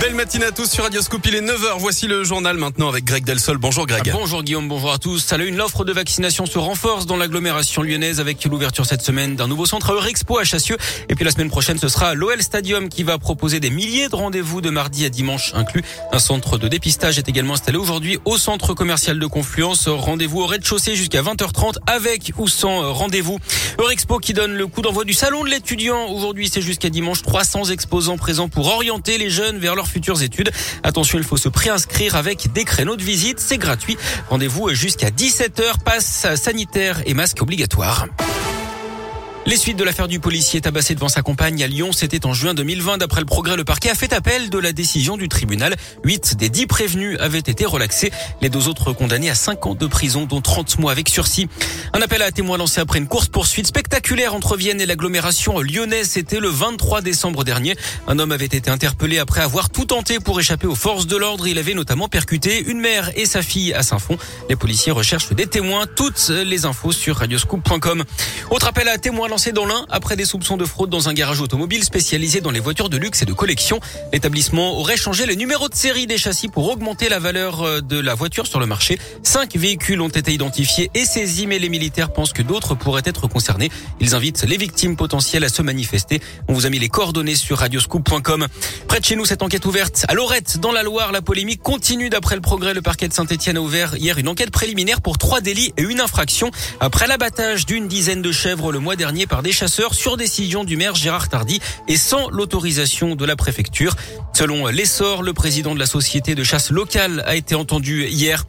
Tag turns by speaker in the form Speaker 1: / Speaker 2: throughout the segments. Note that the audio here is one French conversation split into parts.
Speaker 1: Belle matinée à tous sur Radioscope. Il est 9h. Voici le journal maintenant avec Greg Delsol. Bonjour Greg.
Speaker 2: Ah, bonjour Guillaume, bonjour à tous. À une l'offre de vaccination se renforce dans l'agglomération lyonnaise avec l'ouverture cette semaine d'un nouveau centre Eurexpo à Chassieux. Et puis la semaine prochaine, ce sera l'OL Stadium qui va proposer des milliers de rendez-vous de mardi à dimanche inclus. Un centre de dépistage est également installé aujourd'hui au centre commercial de Confluence. Rendez-vous au rez-de-chaussée jusqu'à 20h30 avec ou sans rendez-vous. Eurexpo qui donne le coup d'envoi du salon de l'étudiant. Aujourd'hui, c'est jusqu'à dimanche 300 exposants présents pour orienter les jeunes vers leurs Attention, il faut se préinscrire avec des créneaux de visite. C'est gratuit. Rendez-vous jusqu'à 17h. Passe sanitaire et masque obligatoire. Les suites de l'affaire du policier tabassé devant sa compagne à Lyon, c'était en juin 2020. D'après le progrès, le parquet a fait appel de la décision du tribunal. Huit des dix prévenus avaient été relaxés. Les deux autres condamnés à cinq ans de prison, dont 30 mois avec sursis. Un appel à témoins lancé après une course-poursuite spectaculaire entre Vienne et l'agglomération lyonnaise. C'était le 23 décembre dernier. Un homme avait été interpellé après avoir tout tenté pour échapper aux forces de l'ordre. Il avait notamment percuté une mère et sa fille à Saint-Fond. Les policiers recherchent des témoins. Toutes les infos sur radioscoop.com. Autre appel à témoins lancé dans l'un après des soupçons de fraude dans un garage automobile spécialisé dans les voitures de luxe et de collection. L'établissement aurait changé le numéro de série des châssis pour augmenter la valeur euh, de la voiture sur le marché. Cinq véhicules ont été identifiés et saisis, mais les militaires pensent que d'autres pourraient être concernés. Ils invitent les victimes potentielles à se manifester. On vous a mis les coordonnées sur radioscoop.com. Près de chez nous, cette enquête ouverte à Lorette, dans la Loire, la polémique continue. D'après le progrès, le parquet de Saint-Etienne a ouvert hier une enquête préliminaire pour trois délits et une infraction après l'abattage d'une dizaine de chèvres le mois dernier par des chasseurs sur décision du maire Gérard Tardy et sans l'autorisation de la préfecture. Selon l'essor, le président de la société de chasse locale a été entendu hier.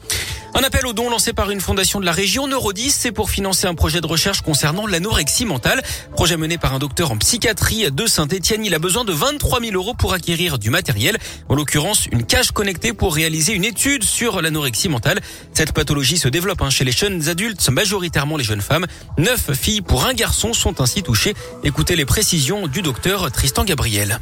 Speaker 2: Un appel aux dons lancé par une fondation de la région Neurodis, c'est pour financer un projet de recherche concernant l'anorexie mentale. Projet mené par un docteur en psychiatrie de Saint-Etienne. Il a besoin de 23 000 euros pour acquérir du matériel. En l'occurrence, une cage connectée pour réaliser une étude sur l'anorexie mentale. Cette pathologie se développe hein, chez les jeunes adultes, majoritairement les jeunes femmes. Neuf filles pour un garçon sont ainsi touchées. Écoutez les précisions du docteur Tristan Gabriel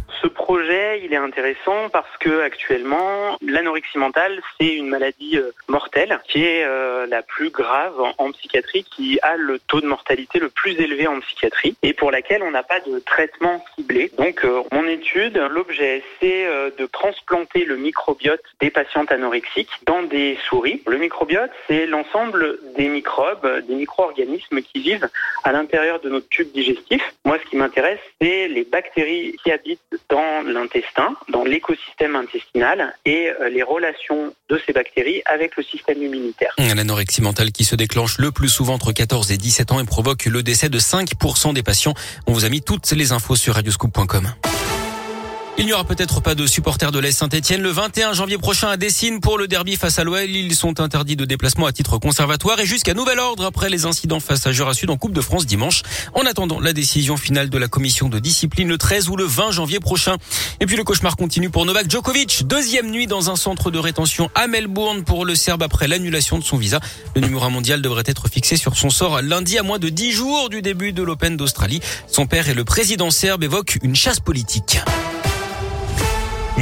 Speaker 3: projet, il est intéressant parce que actuellement, l'anorexie mentale, c'est une maladie euh, mortelle qui est euh, la plus grave en, psychiatrie, qui a le taux de mortalité le plus élevé en psychiatrie et pour laquelle on n'a pas de traitement ciblé. Donc, euh, mon étude, l'objet, c'est de transplanter le microbiote des patientes anorexiques dans des souris. Le microbiote, c'est l'ensemble des microbes, des micro-organismes qui vivent à l'intérieur de notre tube digestif. Moi, ce qui m'intéresse, c'est les bactéries qui habitent dans l'intestin, dans l'écosystème intestinal et euh, les relations de ces bactéries avec le système immunitaire.
Speaker 2: L'anorexie mentale qui se déclenche le plus souvent entre 14 et 17 ans et provoque le décès de 5% des patients. On vous a mis toutes les infos sur radioscoop.com. Il n'y aura peut-être pas de supporters de l'Est Saint-Etienne le 21 janvier prochain à Dessine pour le derby face à l'OL. Ils sont interdits de déplacement à titre conservatoire et jusqu'à nouvel ordre après les incidents face à Jura Sud en Coupe de France dimanche. En attendant la décision finale de la commission de discipline le 13 ou le 20 janvier prochain. Et puis le cauchemar continue pour Novak Djokovic. Deuxième nuit dans un centre de rétention à Melbourne pour le Serbe après l'annulation de son visa. Le numéro 1 mondial devrait être fixé sur son sort lundi à moins de 10 jours du début de l'Open d'Australie. Son père et le président serbe évoquent une chasse politique.